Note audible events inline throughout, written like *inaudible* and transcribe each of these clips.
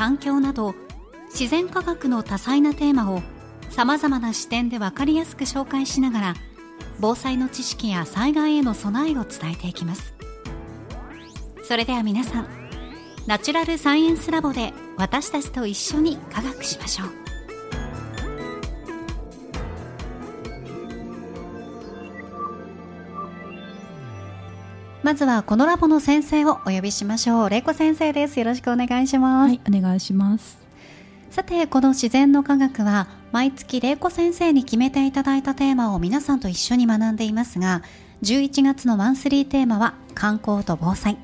環境など自然科学の多彩なテーマをさまざまな視点で分かりやすく紹介しながら防災の知識や災害への備えを伝えていきます。それでは皆さんナチュラルサイエンスラボで私たちと一緒に科学しましょう。まずはこのラボの先生をお呼びしましょう。玲子先生です。よろしくお願いします。はいお願いします。さてこの自然の科学は毎月玲子先生に決めていただいたテーマを皆さんと一緒に学んでいますが11月のマンスリーテーマは観光と防災。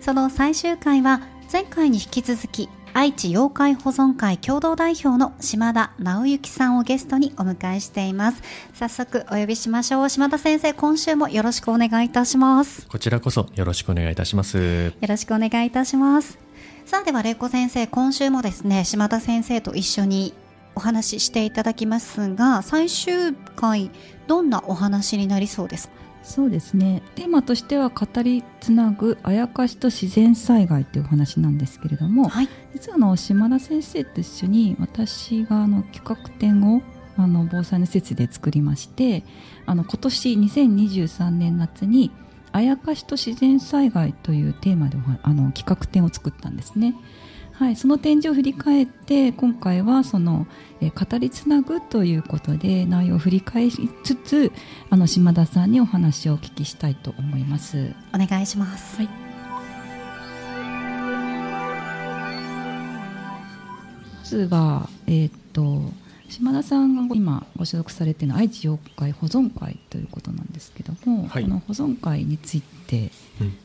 その最終回は前回に引き続き愛知妖怪保存会共同代表の島田直之さんをゲストにお迎えしています。早速お呼びしましょう。島田先生今週もよろしくお願いいたします。こちらこそよろしくお願いいたします。よろしくお願いいたします。さあでは玲子先生今週もですね島田先生と一緒にお話ししていただきますが最終回どんなお話になりそうですか？そうですねテーマとしては語りつなぐあやかしと自然災害というお話なんですけれども、はい、実はあの島田先生と一緒に私があの企画展をあの防災の施設で作りましてあの今年2023年夏に「あやかしと自然災害」というテーマであの企画展を作ったんですね。はい、その展示を振り返って今回はその、えー、語りつなぐということで内容を振り返りつつあの島田さんにお話をお聞きしたいと思います。お願いします、はい、まずはえー、っと島田さんが今ご所属されているのは愛知妖怪保存会ということなんですけども、はい、この保存会について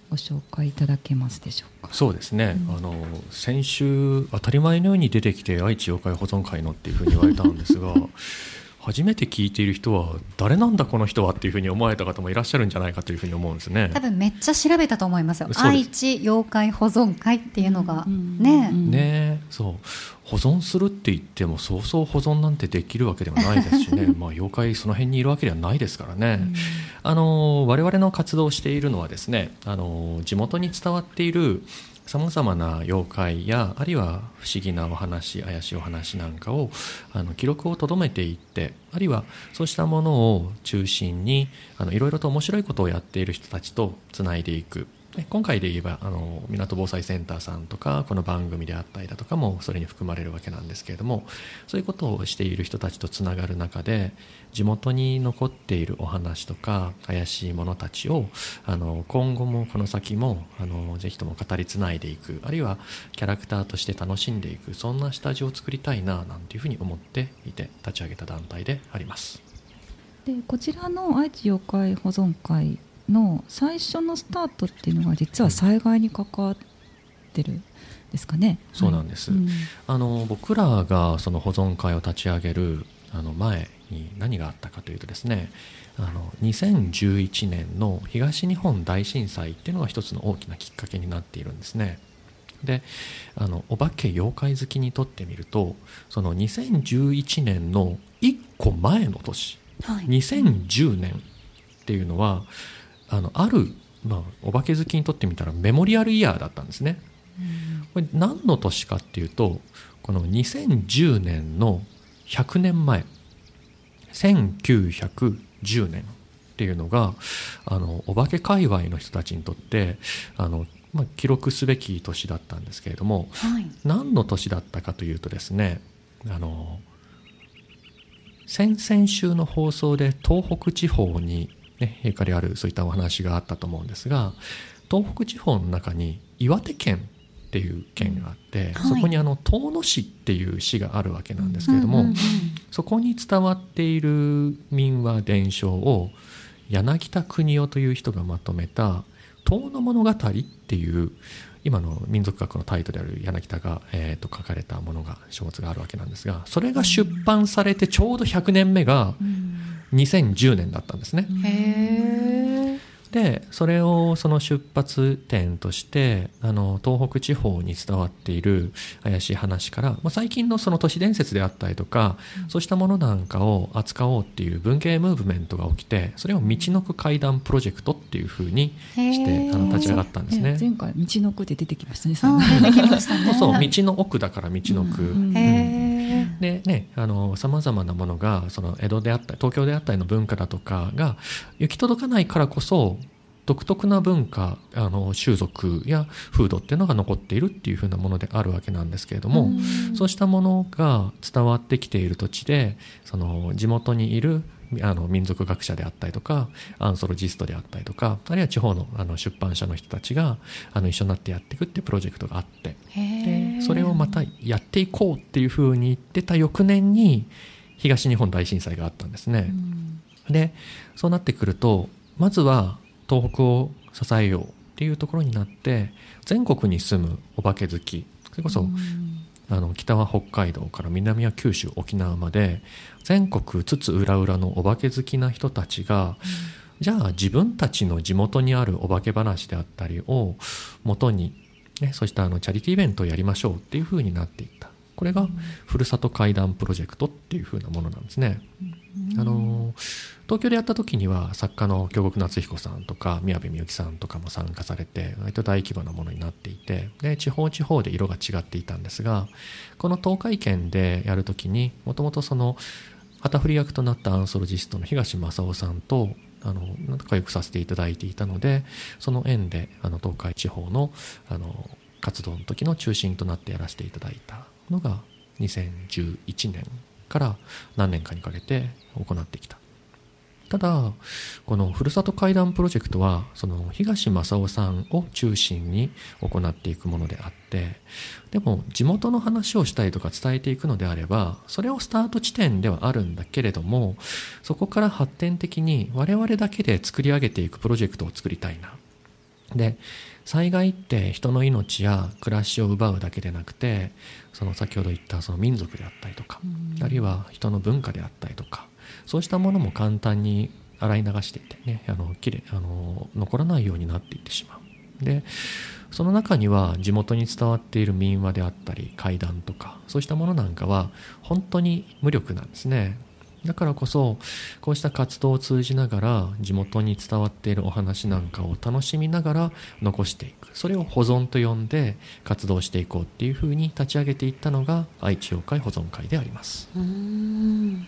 ご紹介いただけますでしょうか、うん、そうですね、うん、あの先週当たり前のように出てきて愛知妖怪保存会のっていうふうに言われたんですが *laughs* 初めて聞いている人は誰なんだこの人はっていうふうに思われた方もいらっしゃるんじゃないかというふうに思うんですね。多分めっちゃ調べたと思いますよ。愛知妖怪保存会っていうのが、ね、ねそう。保存するって言ってもそうそう保存なんてできるわけではないですしね。*laughs* まあ妖怪その辺にいるわけではないですからね、うん、あの我々の活動をしているのはですねあの地元に伝わっているさまざまな妖怪やあるいは不思議なお話怪しいお話なんかをあの記録をとどめていってあるいはそうしたものを中心にいろいろと面白いことをやっている人たちとつないでいく。今回で言えばあの港防災センターさんとかこの番組であったりだとかもそれに含まれるわけなんですけれどもそういうことをしている人たちとつながる中で地元に残っているお話とか怪しいものたちをあの今後もこの先もあのぜひとも語りつないでいくあるいはキャラクターとして楽しんでいくそんな下地を作りたいななんていうふうに思っていて立ち上げた団体であります。でこちらの愛知妖怪保存会の最初のスタートっていうのが実は災害に関わってるですかね。そうなんです。はいうん、あの僕らがその保存会を立ち上げるあの前に何があったかというとですね、あの2011年の東日本大震災っていうのが一つの大きなきっかけになっているんですね。であのお化け妖怪好きにとってみるとその2011年の1個前の年、はい、2010年っていうのはあのある、まあ、お化け好きにとってみたらメモリアルイヤーだったんですね。これ何の年かっていうとこの2010年の100年前1910年っていうのがあのお化け界隈の人たちにとってあの、まあ、記録すべき年だったんですけれども、はい、何の年だったかというとですねあの先々週の放送で東北地方に、ね、ゆかりあるそういったお話があったと思うんですが東北地方の中に岩手県っていう県があって、はいそこにあの遠野市っていう市があるわけなんですけれども、うんうんうん。そこに伝わっている民話伝承を柳田国夫という人がまとめた「遠野物語」っていう今の民族学のタイトルである柳田が、えーと書かれたものが書物があるわけなんですがそれが出版されてちょうど100年目が2010年だったんですね。でそれをその出発点としてあの東北地方に伝わっている怪しい話から、まあ、最近のその都市伝説であったりとか、そうしたものなんかを扱おうっていう文系ムーブメントが起きてそれを道のく会談プロジェクトっていうふうにしてあの立ち上がったんですね。前回道の区で出てきましたね。あ出てきましたねそうそう道の奥だから道のく、うんでねさまざまなものがその江戸であったり東京であったりの文化だとかが行き届かないからこそ独特な文化あの習俗や風土っていうのが残っているっていうふうなものであるわけなんですけれども、そうしたものが伝わってきている土地でその地元にいるあの民族学者であったりとかアンソロジストであったりとかあるいは地方のあの出版社の人たちがあの一緒になってやっていくっていうプロジェクトがあってでそれをまたやっていこうっていうふうに言ってた翌年に東日本大震災があったんですね。でそうなってくるとまずは東北を支えようっていうところになって全国に住むお化け好きそれこそ、あの北は北海道から南は九州沖縄まで全国津々浦々のお化け好きな人たちが、じゃあ自分たちの地元にあるお化け話であったりを元に、ね、そうしたあのチャリティーイベントをやりましょうっていうふうになっていったこれがふるさと会談プロジェクトっていうふうなものなんですね。あの東京でやった時には作家の京極夏彦さんとか宮部みゆきさんとかも参加されて割と大規模なものになっていてで地方地方で色が違っていたんですがこの東海圏でやる時にもともとその旗振り役となったアンソロジストの東正夫さんとあの仲良くさせていただいていたのでその縁であの東海地方のあの活動の時の中心となってやらせていただいたのが2011年から何年かにかけて行ってきた。ただこのふるさと会談プロジェクトはその東正夫さんを中心に行っていくものであってでも地元の話をしたりとか伝えていくのであればそれをスタート地点ではあるんだけれどもそこから発展的に我々だけで作り上げていくプロジェクトを作りたいなで災害って人の命や暮らしを奪うだけでなくてその先ほど言ったその民族であったりとか、あるいは人の文化であったりとかそうしたものも簡単に洗い流していてねあのきれあの残らないようになっていってしまう。でその中には地元に伝わっている民話であったり怪談とかそうしたものなんかは本当に無力なんですねだからこそこうした活動を通じながら地元に伝わっているお話なんかを楽しみながら残していく。それを保存と呼んで活動していこうっていうふうに立ち上げていったのが愛知妖怪保存会であります。うん。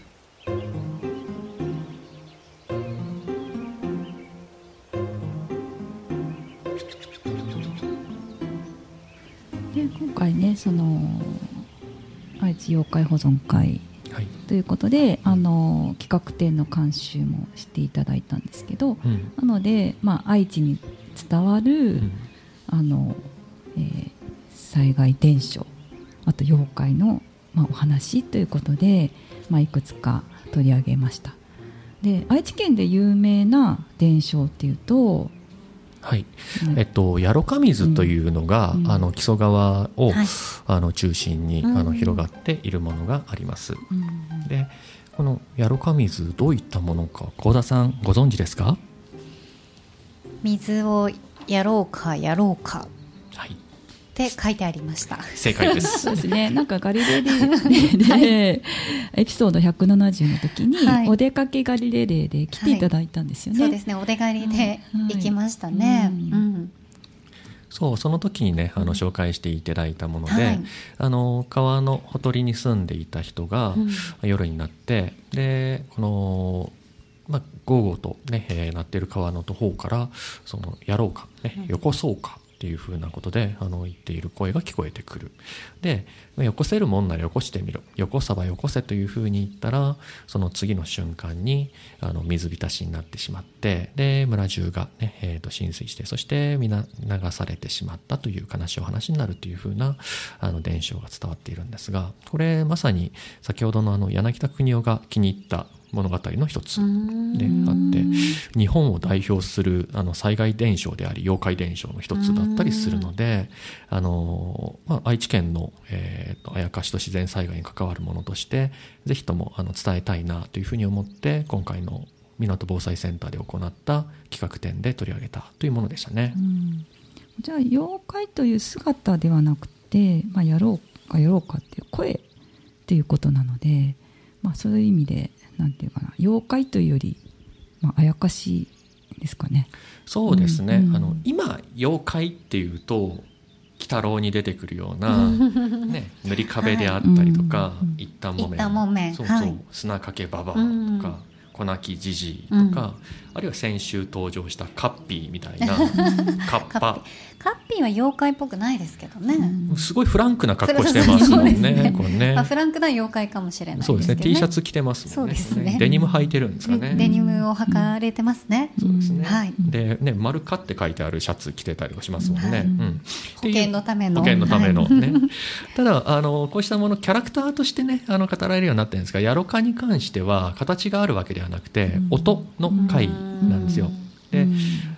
で今回ねその愛知妖怪保存会、ということであの企画展の監修もしていただいたんですけどうん。なので、まあ、愛知に伝わる、うん。あのえー災害伝承あと妖怪の、まあ、お話ということで、まあ、いくつか取り上げました。で愛知県で有名な伝承っていうと、はい。ねえっと、ヤロカ水というのが、うん。あの木曽川を、はい。あの中心に、うん。あの広がっているものがあります。うん。でこのヤロカ水どういったものか幸田さんご存知ですか？水をやろうかやろうか。はいって書いてありました。正解です。*laughs* そうですね。*laughs* なんかガリレレで、エピソード170の時に、はい。お出かけガリレレで来ていただいたんですよね。そうですね。お出帰りではい。行きましたね、うんうん。そうその時にねあの紹介していただいたもので、はい。あの川のほとりに住んでいた人が、うん。夜になってでこの、まあ、ゴーゴーとね、えー鳴ってる川の方からそのやろうか、ねうん、よこそうかっていうふうなことであの言っている声が聞こえてくる。でよこせるもんならよこしてみろ。よこさばよこせというふうに言ったらその次の瞬間にあの水浸しになってしまってで村中がね、えー、と浸水してそして皆流されてしまったという悲しいお話になるというふうなあの伝承が伝わっているんですがこれまさに先ほどのあの柳田国夫が気に入った物語の一つであって日本を代表するあの災害伝承であり妖怪伝承の一つだったりするのであの、まあ、愛知県の、えーと、あやかしと自然災害に関わるものとしてぜひともあの伝えたいなというふうに思って今回の港防災センターで行った企画展で取り上げたというものでしたね。じゃあ妖怪という姿ではなくて、まあ、やろうかやろうかっていう声っていうことなので、まあ、そういう意味でなんていうかな妖怪というより、まあ、あやかしですかね。そうですね、うんうん、あの今妖怪っていうと鬼太郎に出てくるような、*laughs* ね、塗り壁であったりとか、はい、一旦木綿。そうそう、はい、砂かけばばとか、うん粉木じじいとか、うん、あるいは先週登場したカッピーみたいな *laughs* カッパカッピーは妖怪っぽくないですけどね、うん、すごいフランクな格好してますもんねね。これね、まあ、フランクな妖怪かもしれない、ね、そうですね。T シャツ着てますもんね。そうですね。デニム履いてるんですかね。デニムを履かれてますね、そうですね、はい、でね丸かって書いてあるシャツ着てたりしますもんね、はい、うん、保険のための。保険のための。ね、はい、ただあのこうしたものキャラクターとしてねあの語られるようになってるんですがヤロカに関しては形があるわけではなくて、音の回なんですよ、で、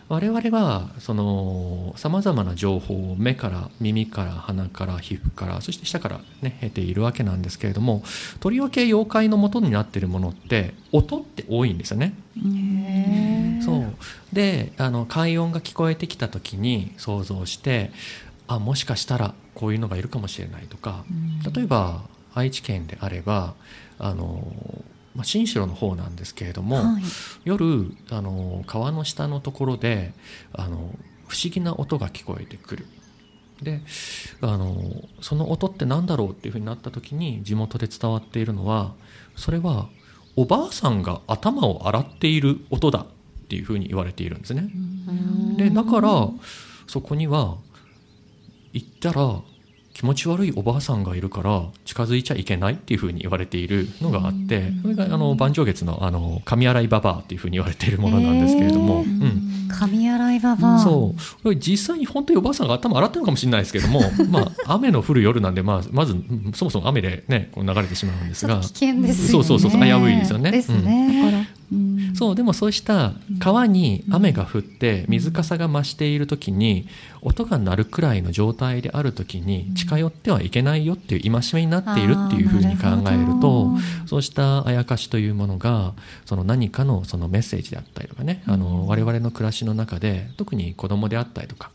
我々はそのさまざまな情報を目から耳から鼻から皮膚からそして舌からね得ているわけなんですけれどもとりわけ妖怪の元になっているものって音って多いんですよね。そう。であの快音が聞こえてきた時に想像してあもしかしたらこういうのがいるかもしれないとか例えば愛知県であればあのまあ、新城の方なんですけれども、はい、夜あの川の下のところであの不思議な音が聞こえてくる。であのその音って何だろうっていうふうになった時に地元で伝わっているのはそれはおばあさんが頭を洗っている音だっていうふうに言われているんですね。でだからそこには行ったら気持ち悪いおばあさんがいるから近づいちゃいけないっていうふうに言われているのがあってそれがあの万丈月のあの神洗いババアっていうふうに言われているものなんですけれども、うん、神洗いババア。そう。実際に本当におばあさんが頭洗ってるのかもしれないですけども *laughs* まあ雨の降る夜なんで、まあ、まずそもそも雨でねこう流れてしまうんですが。危険です、ね、そうそうそう危ういですよね。ですね、だからそうでもそうした川に雨が降って水かさが増している時に音が鳴るくらいの状態である時に近寄ってはいけないよっていう戒めになっているっていうふうに考えるとそうしたあやかしというものがその何かのそのメッセージであったりとかねあの我々の暮らしの中で特に子供であったりとか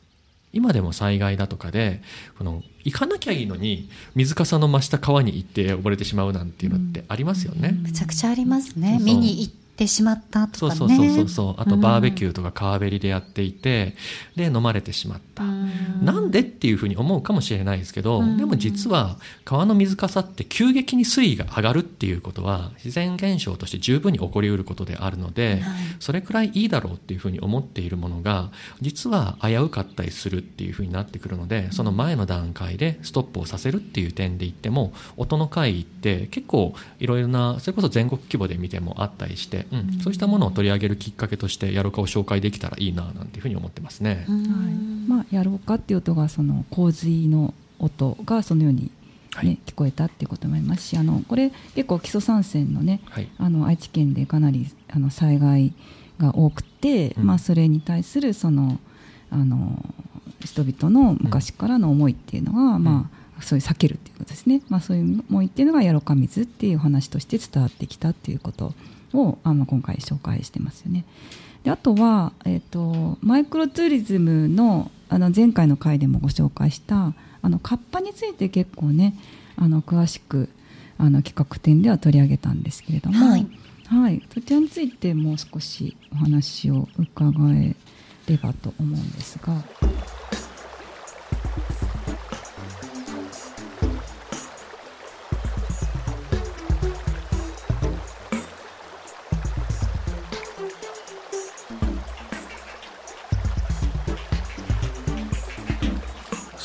今でも災害だとかでこの行かなきゃいいのに水かさの増した川に行って溺れてしまうなんていうのってありますよね。めちゃくちゃありますね。見に行ってしまったとかね。そうそうそうそうあとバーベキューとか川べりでやっていて、うん、で飲まれてしまった。なんでっていうふうに思うかもしれないですけど、でも実は川の水かさって急激に水位が上がるっていうことは自然現象として十分に起こりうることであるので、はい、それくらいいいだろうっていうふうに思っているものが実は危うかったりするっていうふうになってくるのでその前の段階でストップをさせるっていう点で言っても音の会議って結構いろいろなそれこそ全国規模で見てもあったりしてうん、そうしたものを取り上げるきっかけとしてやろうかを紹介できたらいいななんていうふうに思ってますね。はい。まあ、やろうかっていう音がその洪水の音がそのようにね、はい、聞こえたっていうこともありますしあのこれ結構基礎参戦のね、はい、あの愛知県でかなりあの災害が多くて、うん、まあ、それに対するそのあの人々の昔からの思いっていうのが、うん、まあ、そういう避けるっていうことですね、まあ、そういう思いっていうのがやろか水っていう話として伝わってきたっていうことをあの今回紹介してますよね。であとは、えーと、マイクロツーリズムのあの前回の回でもご紹介したあのカッパについて結構ねあの詳しくあの企画展では取り上げたんですけれども、はい、はい、そちらについてもう少しお話を伺えればと思うんですが。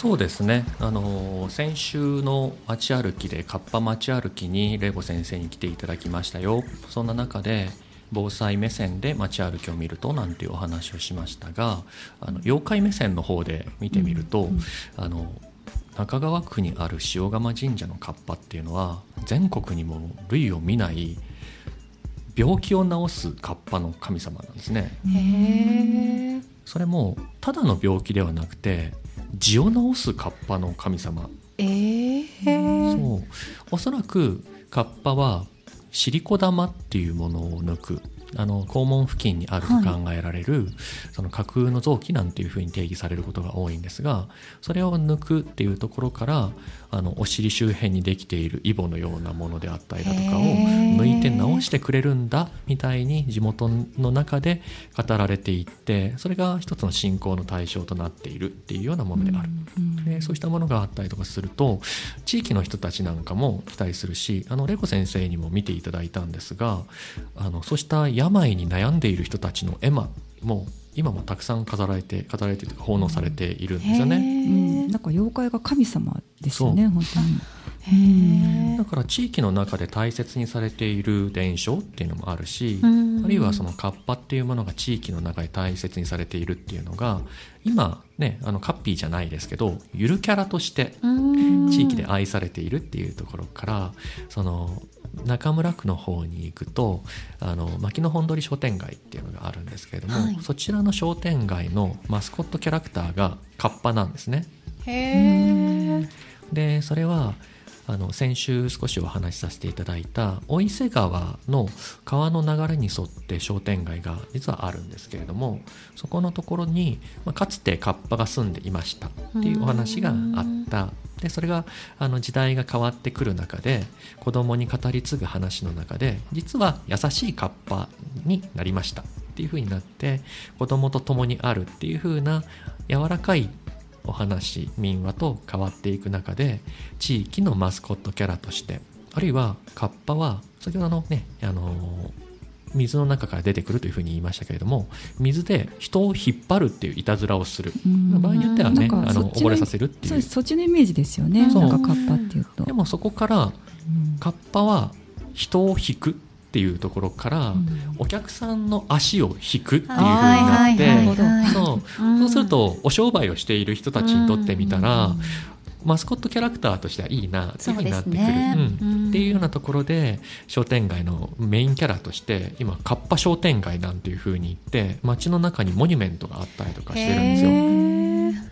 そうですね。あの先週の街歩きでカッパ街歩きにレゴ先生に来ていただきましたよ。そんな中で防災目線で街歩きを見るとなんていうお話をしましたがあの妖怪目線の方で見てみると、うんうん、あの中川区にある塩釜神社のカッパっていうのは全国にも類を見ない病気を治すカッパの神様なんですね。へそれもただの病気ではなくて痔を治すカッパの神様。えー、そう。おそらくカッパはシリコ玉っていうものを抜くあの肛門付近にあると考えられる、はい、その架空の臓器なんていうふうに定義されることが多いんですがそれを抜くっていうところからあのお尻周辺にできているイボのようなものであったりだとかを抜いて治してくれるんだみたいに地元の中で語られていってそれが一つの信仰の対象となっているっていうようなものである、でそうしたものがあったりとかすると地域の人たちなんかも期待するしあのレコ先生にも見ていただいたんですがあのそうした病に悩んでいる人たちの絵馬も今もたくさん飾られて飾られて奉納されているんですよね。うん、なんか妖怪が神様ですよね本当に。だから地域の中で大切にされている伝承っていうのもあるし、あるいはそのカッパっていうものが地域の中で大切にされているっていうのが今ねあのカッピーじゃないですけどゆるキャラとして地域で愛されているっていうところからその中村区の方に行くとあの牧野本通商店街っていうのがあるんですけれども、はい、そちらの商店街のマスコットキャラクターがカッパなんですね。へでそれはあの先週少しお話しさせていただいた大伊勢川の川の流れに沿って商店街が実はあるんですけれどもそこのところに、まあ、かつてカッパが住んでいましたっていうお話があった。でそれがあの時代が変わってくる中で子供に語り継ぐ話の中で実は優しいカッパになりましたっていう風になって子供と共にあるっていう風な柔らかいお話民話と変わっていく中で地域のマスコットキャラとしてあるいはカッパは先ほどのねあの水の中から出てくるというふうに言いましたけれども水で人を引っ張るっていういたずらをする。場合によってはねあの溺れさせるっていう。そっちのイメージですよね。なんかカッパっていうと。でもそこからカッパは人を引くっていうところから、お客さんの足を引くっていうふうになってそう。そう。するとお商売をしている人たちにとってみたら、マスコットキャラクターとしてはいいなっていうふうになってくる、ね。うん、っていうようなところで商店街のメインキャラとして今カッパ商店街なんていうふうに言って街の中にモニュメントがあったりとかしてるんですよ。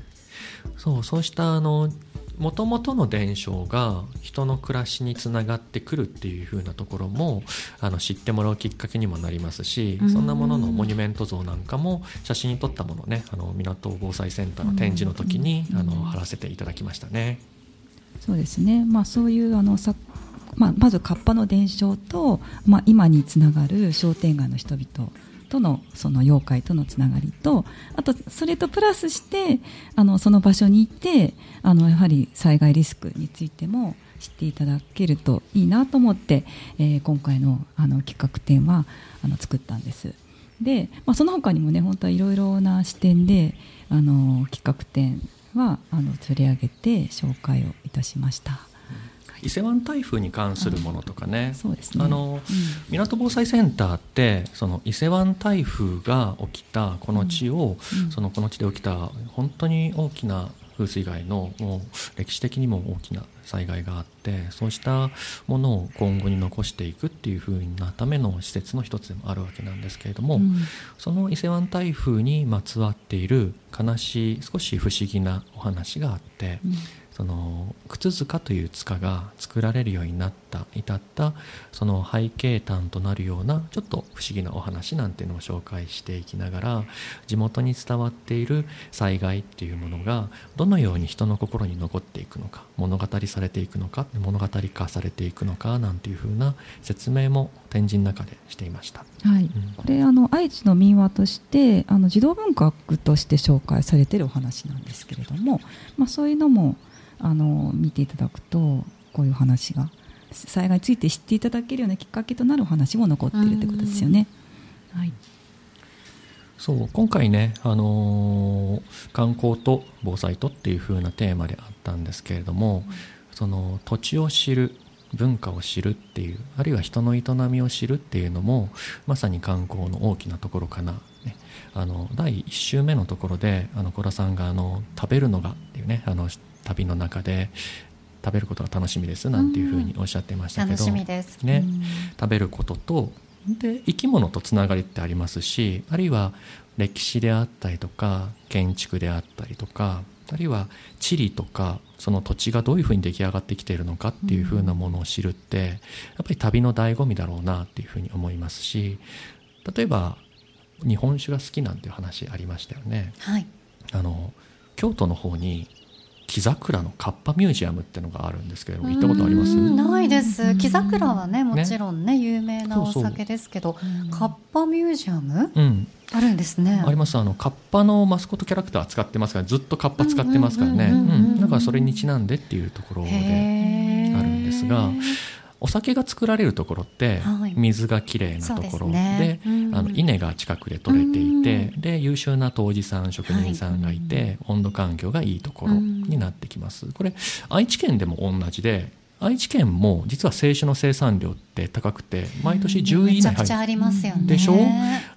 そう。そうしたあのもともとの伝承が人の暮らしにつながってくるっていう風なところもあの知ってもらうきっかけにもなりますしそんなもののモニュメント像なんかも写真に撮ったものねあの港防災センターの展示の時にあの貼らせていただきましたね。そうですね、まあ、そういうあのさまあ、まずカッパの伝承と、まあ、今につながる商店街の人々とのその妖怪とのつながりとあとそれとプラスしてあのその場所に行ってあのやはり災害リスクについても知っていただけるといいなと思って、えー、今回のあの企画展はあの作ったんです。で、まあ、その他にもね本当はいろいろな視点であの企画展はあの取り上げて紹介をいたしました。伊勢湾台風に関するものとかね、あの、うん、港防災センターってその伊勢湾台風が起きたこの地を、うん、そのこの地で起きた本当に大きな風水害のもう歴史的にも大きな災害があってそうしたものを今後に残していくっていうふうなための施設の一つでもあるわけなんですけれども、うん、その伊勢湾台風にまつわっている悲しい少し不思議なお話があって、うん。その靴塚という塚が作られるようになった至ったその背景端となるようなちょっと不思議なお話なんていうのを紹介していきながら地元に伝わっている災害っていうものがどのように人の心に残っていくのか物語されていくのか物語化されていくのかなんていうふうな説明も展示の中でしていました。はい、うん、これあの愛知の民話としてあの児童文学として紹介されているお話なんですけれども、まあ、そういうのもあの見ていただくとこういう話が災害について知っていただけるようなきっかけとなるお話も残っているということですよね。はいそう今回ね、あのー観光と防災とっていう風なテーマであったんですけれども、その土地を知る文化を知るっていうあるいは人の営みを知るっていうのもまさに観光の大きなところかな、ね、あの第1週目のところであの小田さんがあの食べるのがっていうねあの旅の中で食べることが楽しみですなんていうふうにおっしゃってましたけど、楽しみです。ね、食べることとで生き物とつながりってありますしあるいは歴史であったりとか建築であったりとかあるいは地理とかその土地がどういうふうに出来上がってきているのかっていうふうなものを知るってやっぱり旅の醍醐味だろうなっていうふうに思いますし例えば日本酒が好きなんていう話ありましたよね。はい。あの京都の方に木桜のカッパミュージアムってのがあるんですけれども行ったことあります？うんないでうす。ん。木桜はね、もちろんね、有名なお酒ですけど、うん。カッパミュージアム？うん、あるんですね。あります。あのカッパのマスコットキャラクター使ってますからずっとカッパ使ってますからね。だからそれにちなんでっていうところであるんですがお酒が作られるところってはい。水がきれいなところですねでうんあの稲が近くで取れていてで優秀な杜氏さん職人さんがいて温度環境がいいところになってきます。これ愛知県でも同じで愛知県も実は清酒の生産量って高くて毎年10位以内入ね。でしょ？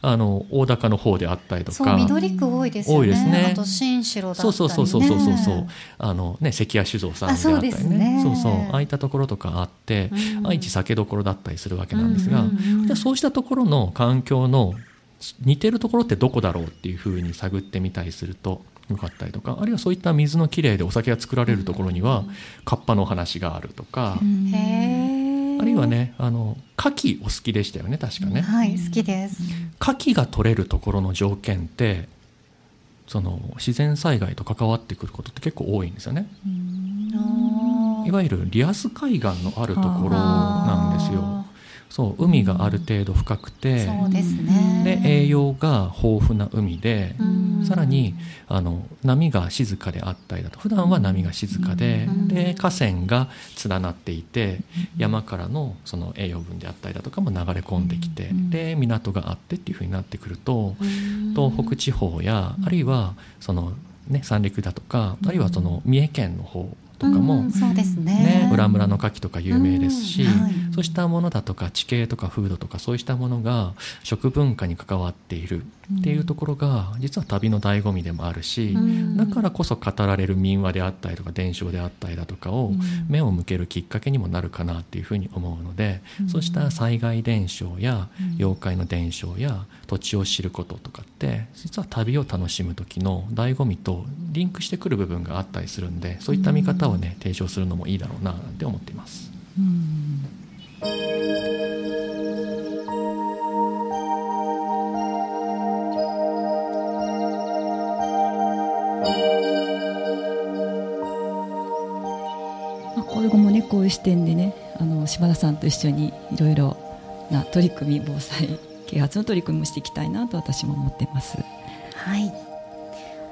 あの大高の方であったりとか。緑区多いですよね。多いですね。あと新城だったりね。そうそうそうそうそうそう。そうあのね関谷酒造さんであったりね。ね。そうそう。ああいったところとかあって、うん。愛知酒どころだったりするわけなんですが、じゃあそうしたところの環境の似てるところってどこだろうっていうふうに探ってみたりするとよかったりとかあるいはそういった水のきれいでお酒が作られるところにはカッパの話があるとか、あるいはねあの牡蠣お好きでしたよね確かね。はい、好きです。牡蠣が取れるところの条件ってその自然災害と関わってくることって結構多いんですよね。いわゆるリアス海岸のあるところなんですよ。あそう海がある程度深くーてそうですね。で栄養が豊富な海でうん。さらにあの波が静かであったりだと普段は波が静かでうん。で河川が連なっていて山からのその栄養分であったりだとかも流れ込んできてうん。で港があってっていうふうになってくるとうん。東北地方やあるいはその、ね、三陸だとかあるいはその三重県の方とかうもね。ね、裏村の牡蠣とか有名ですし、そうしたものだとか地形とか風土とかそうしたものが食文化に関わっているっていうところが実は旅の醍醐味でもあるし、うん。だからこそ語られる民話であったりとか伝承であったりだとかを目を向けるきっかけにもなるかなっていうふうに思うので、そうした災害伝承や妖怪の伝承や土地を知ることとかって実は旅を楽しむ時の醍醐味とリンクしてくる部分があったりするんでそういった見方をね提唱するのもいいだろうななんて思っています。まあ、今後もねこういう視点でねあの柴田さんと一緒にいろいろな取り組み防災啓発の取り組みもしていきたいなと私も思ってます。はい。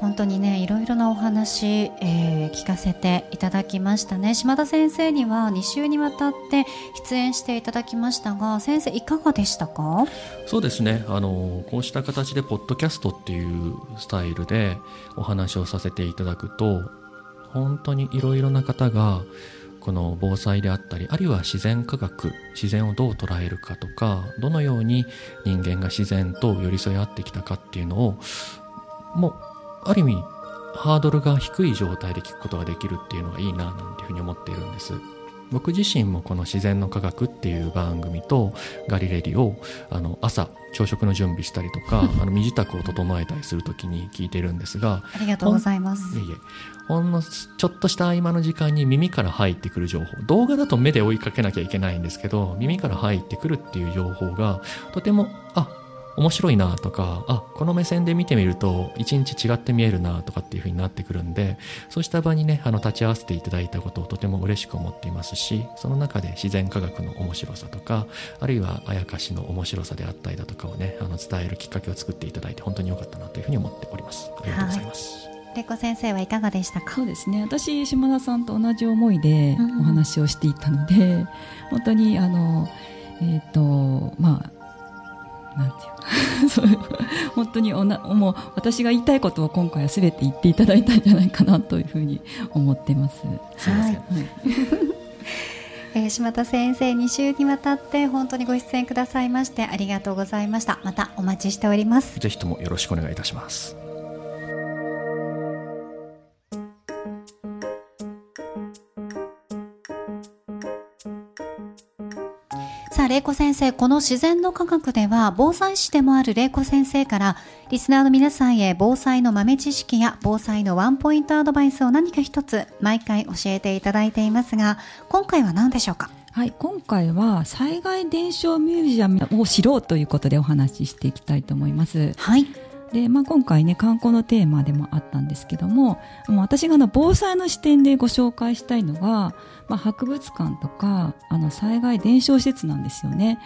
本当にねいろいろなお話、えー聞かせていただきましたね。島田先生には2週にわたって出演していただきましたが先生いかがでしたか？そうですね。あのこうした形でポッドキャストっていうスタイルでお話をさせていただくと本当にいろいろな方がこの防災であったりあるいは自然科学自然をどう捉えるかとかどのように人間が自然と寄り添い合ってきたかっていうのをもうある意味ハードルが低い状態で聞くことができるっていうのがいいななんていうふうに思っているんです。僕自身もこの自然の科学っていう番組とガリレディをあの朝朝食の準備したりとか *laughs* あの身支度を整えたりするときに聞いてるんですがありがとうございます。いえいえほんのちょっとした合間の時間に耳から入ってくる情報。動画だと目で追いかけなきゃいけないんですけど耳から入ってくるっていう情報がとてもあ面白いなとかあこの目線で見てみると一日違って見えるなとかっていう風になってくるんでそうした場にねあの立ち会わせていただいたことをとても嬉しく思っていますしその中で自然科学の面白さとかあるいはあやかしの面白さであったりだとかをねあの伝えるきっかけを作っていただいて本当に良かったなというふうに思っております。ありがとうございます、玲子先生はいかがでしたか？そうですね。私島田さんと同じ思いでうんお話をしていたので、本当にあのえっ、とまあなんていうか。そう。本当におなもう私が言いたいことを今回はすべて言っていただいたんじゃないかなというふうに思ってます。すい。ません、はい。えー、島田先生2週にわたって本当にご出演くださいましてありがとうございました。またお待ちしております。ぜひともよろしくお願いいたします玲子先生、この自然の科学では、防災士でもある玲子先生から、リスナーの皆さんへ防災の豆知識や防災のワンポイントアドバイスを何か一つ、毎回教えていただいていますが、今回は何でしょうか？はい、今回は災害伝承ミュージアムを知ろうということでお話ししていきたいと思います。はい。で、まあ、今回ね観光のテーマでもあったんですけどももう私があの防災の視点でご紹介したいのが、まあ、博物館とかあの災害伝承施設なんですよね。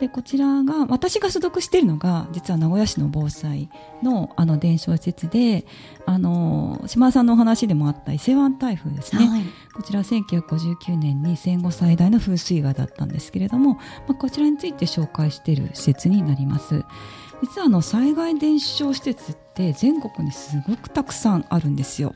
でこちらが私が所属しているのが実は名古屋市の防災のあの伝承施設であの島田さんのお話でもあった伊勢湾台風ですね、はい、こちら1959年に戦後最大の風水害だったんですけれども、まあ、こちらについて紹介している施設になります。実はあの災害伝承施設って全国にすごくたくさんあるんですよ。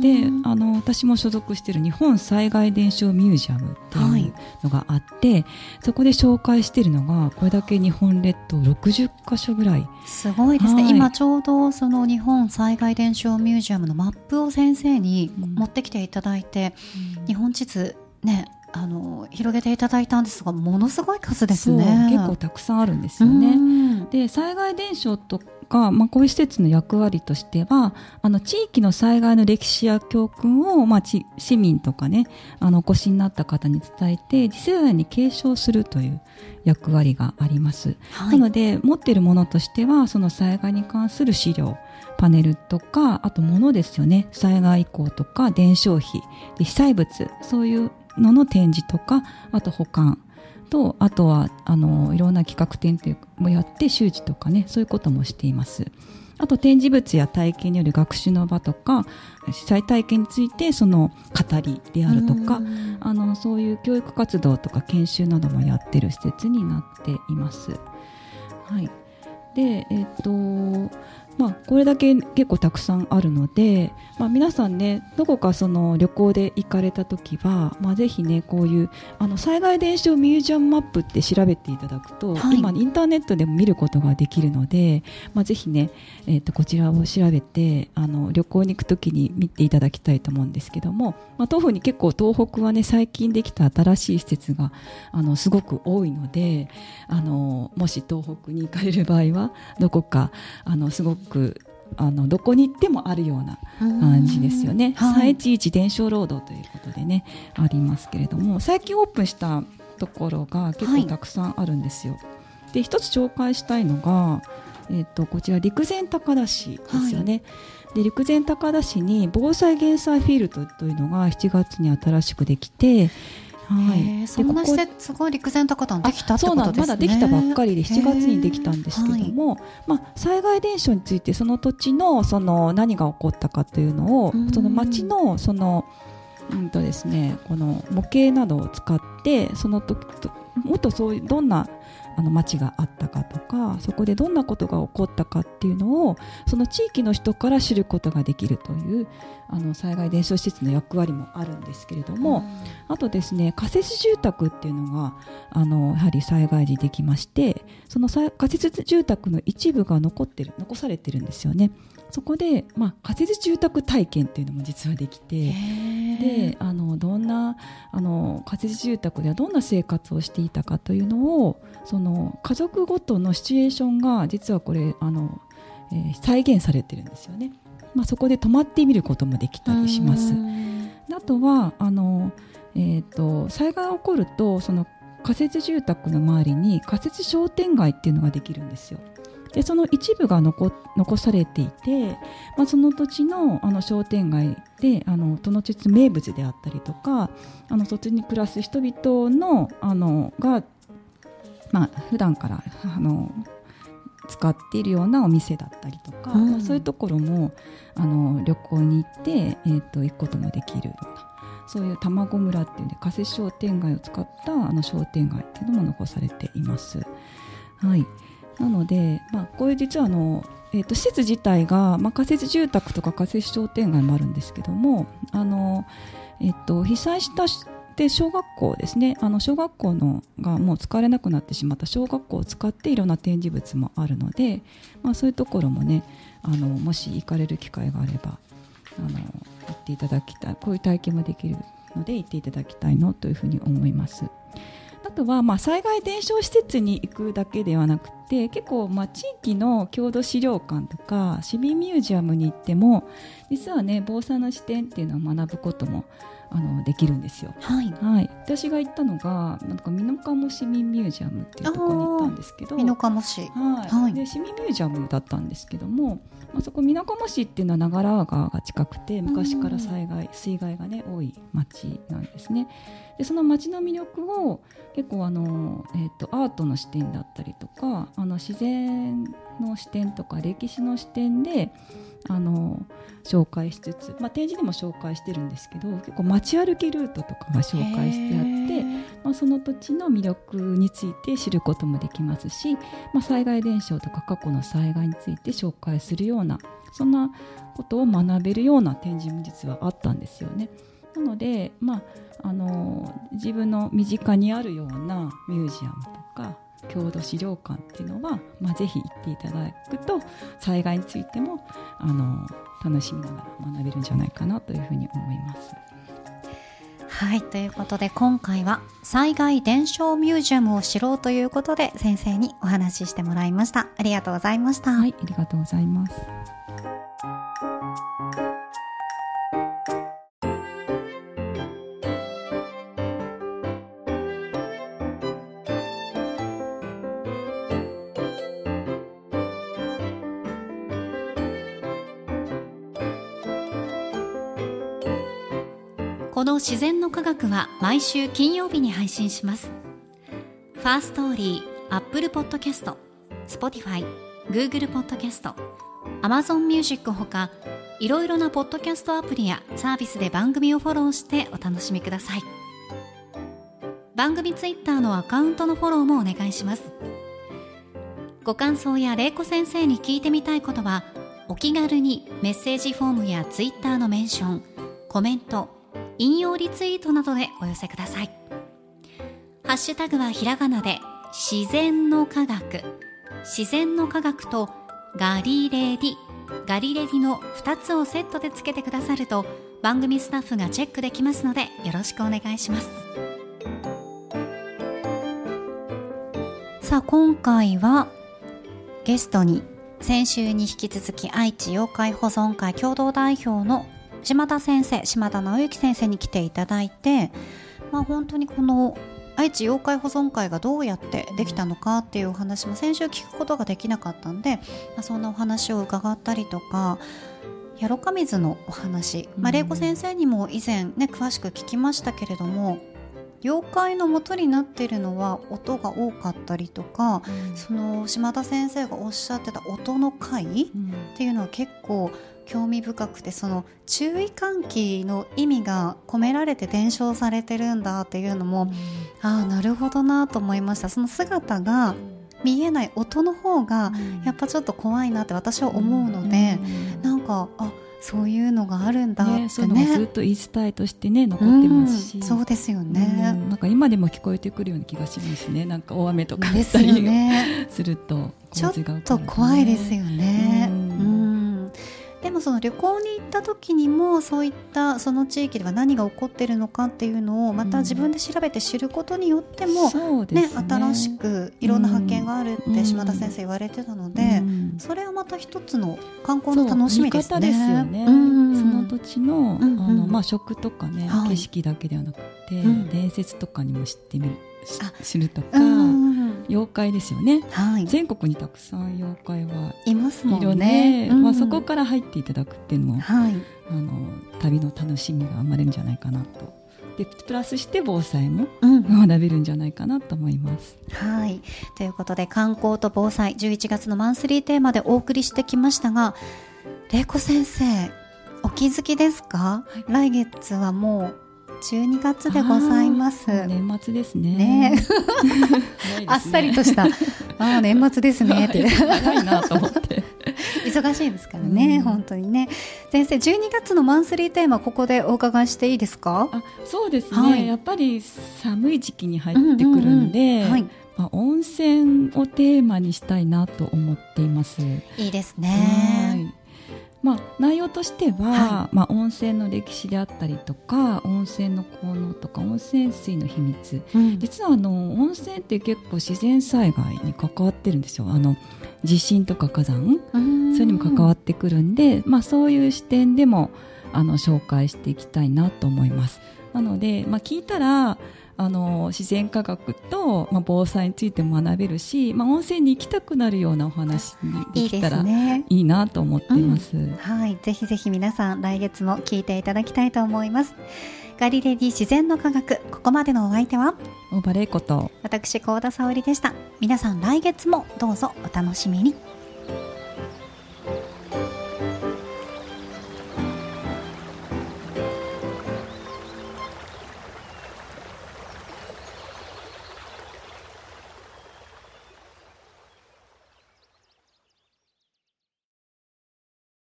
であの私も所属している日本災害伝承ミュージアムっていうのがあって、はい、そこで紹介しているのがこれだけ日本列島60か所ぐらい。すごいですね、はい、今ちょうどその日本災害伝承ミュージアムのマップを先生に持ってきていただいて、うん、日本地図ねあの広げていただいたんですがものすごい数ですね結構たくさんあるんですよね。で災害伝承とか、まあ、こういう施設の役割としてはあの地域の災害の歴史や教訓を、まあ、市民とかねあのお越しになった方に伝えて次世代に継承するという役割があります。はい、なので持っているものとしてはその災害に関する資料パネルとかあと物ですよね災害遺構とか伝承碑被災物そういうのの展示とかあと保管とあとはあのいろんな企画展もやって周知とかねそういうこともしています。あと展示物や体験による学習の場とか被災体験についてその語りであるとかあのそういう教育活動とか研修などもやってる施設になっています。はい、でえっ、ー、とまあ、これだけ結構たくさんあるので、まあ、皆さんねどこかその旅行で行かれた時は、まあ、ぜひねこういうあの災害伝承ミュージアムマップって調べていただくと、はい、今インターネットでも見ることができるので、まあ、ぜひね、えー、とこちらを調べてあの旅行に行く時に見ていただきたいと思うんですけども、まあ、東北に結構東北はね最近できた新しい施設があのすごく多いのであのもし東北に行かれる場合はどこかあのすごくくあのどこに行ってもあるような感じですよね。はい、311伝承ロードということでねありますけれども最近オープンしたところが結構たくさんあるんですよ。はい、で一つ紹介したいのが、えーと、こちら陸前高田市ですよね。はい、で陸前高田市に防災減災フィールドというのが7月に新しくできてはい、そんな施設が陸前高田にできたってことですね。まだできたばっかりで7月にできたんですけども、はい、まあ、災害伝承についてその土地のその何が起こったかというのをその町のそのうんとですねこの模型などを使ってその時もっとそういうどんなあの町があったかとかそこでどんなことが起こったかっていうのをその地域の人から知ることができるというあの災害伝承施設の役割もあるんですけれども、あとですね仮設住宅っていうのがあのやはり災害時できましてその仮設住宅の一部が残ってる残されてるんですよね。そこで、まあ、仮設住宅体験っていうのも実はできてであのどんなあの仮設住宅ではどんな生活をしていたかというのをその家族ごとのシチュエーションが実はこれあの、えー、再現されてるんですよね。まあ、そこで泊まってみることもできたりします。あとはあの、えーと、災害が起こるとその仮設住宅の周りに仮設商店街っていうのができるんですよ。でその一部が残残されていて、まあ、その土地のあの商店街であのその地名物であったりとかあのそっちに暮らす人々のあのが、まあ普段からあの使っているようなお店だったりとか、うん、まあ、そういうところもあの旅行に行って、えーと、行くこともできるようなそういう卵村っていう、ね、仮設商店街を使ったあの商店街っていうのも残されています。はいなので、まあ、こういう実はあの、えー、と施設自体が、まあ、仮設住宅とか仮設商店街もあるんですけどもあの、えー、と被災したで小学校ですねあの小学校のがもう使われなくなってしまった小学校を使っていろんな展示物もあるので、まあ、そういうところもねあのもし行かれる機会があればあの行っていただきたいこういう体験もできるので行っていただきたいのというふうに思います。あとは、まあ、災害伝承施設に行くだけではなくて結構、まあ、地域の郷土資料館とか市民ミュージアムに行っても実はね防災の視点っていうのを学ぶこともあのできるんですよ。はい、はい、私が行ったのがなんか美濃加茂市民ミュージアムっていうところに行ったんですけど。美濃加茂市、はい。はい、で市民ミュージアムだったんですけども、まあ、そこ美濃加茂市っていうのは長良川が近くて昔から災害水害がね多い町なんですね。でその町の魅力を結構あの、えーと、アートの視点だったりとかあの自然の視点とか歴史の視点であの紹介しつつ、まあ、展示でも紹介してるんですけど結構街歩きルートとかが紹介してあって、まあ、その土地の魅力について知ることもできますし、まあ、災害伝承とか過去の災害について紹介するようなそんなことを学べるような展示も実はあったんですよね。なので、まあ、あの自分の身近にあるようなミュージアムとか郷土資料館っていうのは、まあ、ぜひ行っていただくと災害についてもあの楽しみながら学べるんじゃないかなというふうに思います。はいということで今回は災害伝承ミュージアムを知ろうということで先生にお話ししてもらいました。ありがとうございました。はいありがとうございますこの自然の科学は毎週金曜日に配信します。 Firstory、 Apple ポッドキャスト、Spotify、Google ポッドキャスト、Amazon Music ほかいろいろなポッドキャストアプリやサービスで番組をフォローしてお楽しみください。番組ツイッターのアカウントのフォローもお願いします。ご感想や玲子先生に聞いてみたいことはお気軽にメッセージフォームやツイッターのメンションコメント引用リツイートなどでお寄せください。ハッシュタグはひらがなで自然の科学。自然の科学とガリレディ。ガリレディの2つをセットでつけてくださると番組スタッフがチェックできますのでよろしくお願いします。さあ今回はゲストに先週に引き続き愛知妖怪保存会共同代表の島田先生島田直之先生に来ていただいて、まあ、本当にこの愛知妖怪保存会がどうやってできたのかっていうお話も先週聞くことができなかったんで、まあ、そんなお話を伺ったりとかヤロカミズのお話、まあ、玲子先生にも以前ね詳しく聞きましたけれども妖怪の元になっているのは音が多かったりとか、うん、その島田先生がおっしゃってた音の回っていうのは結構興味深くてその注意喚起の意味が込められて伝承されてるんだっていうのも、うん、ああなるほどなと思いました。その姿が見えない音の方がやっぱちょっと怖いなって私は思うので、うん、なんかあそういうのがあるんだってね、ね、ずっと言い伝えとしてね残ってますし、うん、そうですよね、なんか今でも聞こえてくるような気がしますね。なんか大雨とかですよね。*laughs* するとちょっと怖いですよね、うんその旅行に行った時にもそういったその地域では何が起こっているのかっていうのをまた自分で調べて知ることによっても、うん、ね、ね、新しくいろんな発見があるって島田先生言われてたので、うん、それはまた一つの観光の楽しみですね。ですよね、うん、その土地の,、あのまあ、食とかね、はい、景色だけではなくて、伝説とかにも知ってみる知るとか。妖怪ですよね、はい、全国にたくさん妖怪はいますもんね、まあ、そこから入っていただくっていうのも、はい、あの旅の楽しみが生まれるんじゃないかなと。でプラスして防災も学べるんじゃないかなと思います。うん、はい。ということで観光と防災11月のマンスリーテーマでお送りしてきましたが玲子先生お気づきですか、はい、来月はもう12月でございます。年末ですね。ね。あっさりとした。*laughs* ああ年末ですね。って。長いなと思って。*laughs* 忙しいですからね、うん、本当にね。先生12月のマンスリーテーマここでお伺いしていいですか？あそうですね、はい、やっぱり寒い時期に入ってくるんで、うんうんうん、はい。まあ、温泉をテーマにしたいなと思っています。いいですねまあ、内容としては、はい、まあ、温泉の歴史であったりとか温泉の効能とか温泉水の秘密、うん、実はあの温泉って結構自然災害に関わってるんですよ。あの地震とか火山。それにも関わってくるんで、まあ、そういう視点でもあの紹介していきたいなと思います。なので、まあ、聞いたらあの自然科学と、まあ、防災についても学べるし、まあ、温泉に行きたくなるようなお話にできたらいいなと思っています、うん、はい。ぜひぜひ皆さん来月も聞いていただきたいと思います。ガリレディ自然の科学ここまでのお相手は？大場玲子と。私高田沙織でした。皆さん来月もどうぞお楽しみに